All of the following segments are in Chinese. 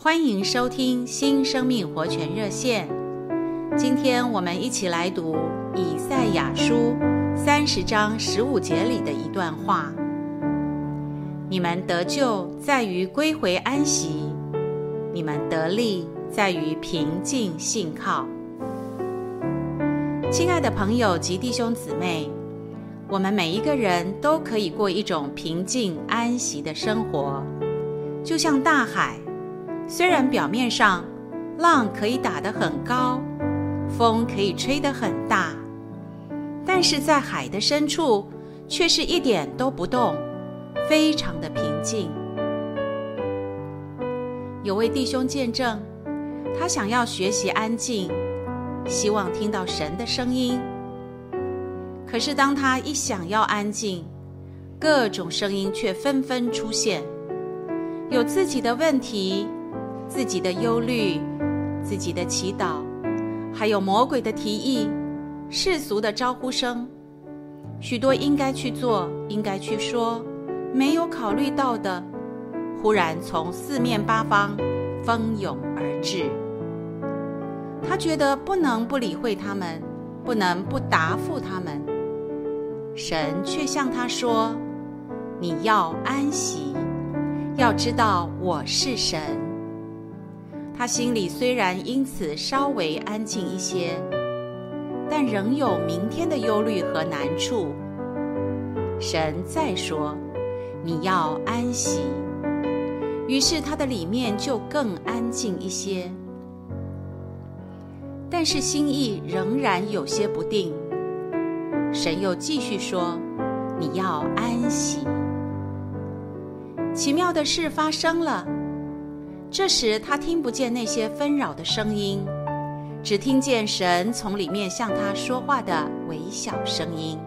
欢迎收听新生命活泉热线。今天我们一起来读以赛亚书三十章十五节里的一段话：“你们得救在于归回安息，你们得力在于平静信靠。”亲爱的朋友及弟兄姊妹，我们每一个人都可以过一种平静安息的生活，就像大海。虽然表面上浪可以打得很高，风可以吹得很大，但是在海的深处却是一点都不动，非常的平静。有位弟兄见证，他想要学习安静，希望听到神的声音。可是当他一想要安静，各种声音却纷纷出现，有自己的问题。自己的忧虑，自己的祈祷，还有魔鬼的提议，世俗的招呼声，许多应该去做、应该去说，没有考虑到的，忽然从四面八方蜂拥而至。他觉得不能不理会他们，不能不答复他们。神却向他说：“你要安息，要知道我是神。”他心里虽然因此稍微安静一些，但仍有明天的忧虑和难处。神再说：“你要安息。”于是他的里面就更安静一些，但是心意仍然有些不定。神又继续说：“你要安息。”奇妙的事发生了。这时，他听不见那些纷扰的声音，只听见神从里面向他说话的微小声音。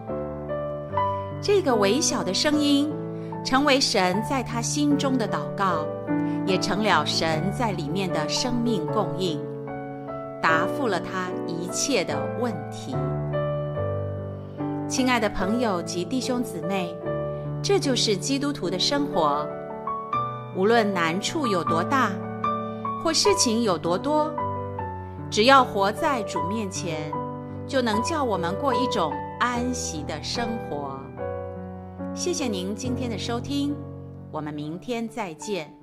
这个微小的声音，成为神在他心中的祷告，也成了神在里面的生命供应，答复了他一切的问题。亲爱的朋友及弟兄姊妹，这就是基督徒的生活。无论难处有多大，或事情有多多，只要活在主面前，就能叫我们过一种安息的生活。谢谢您今天的收听，我们明天再见。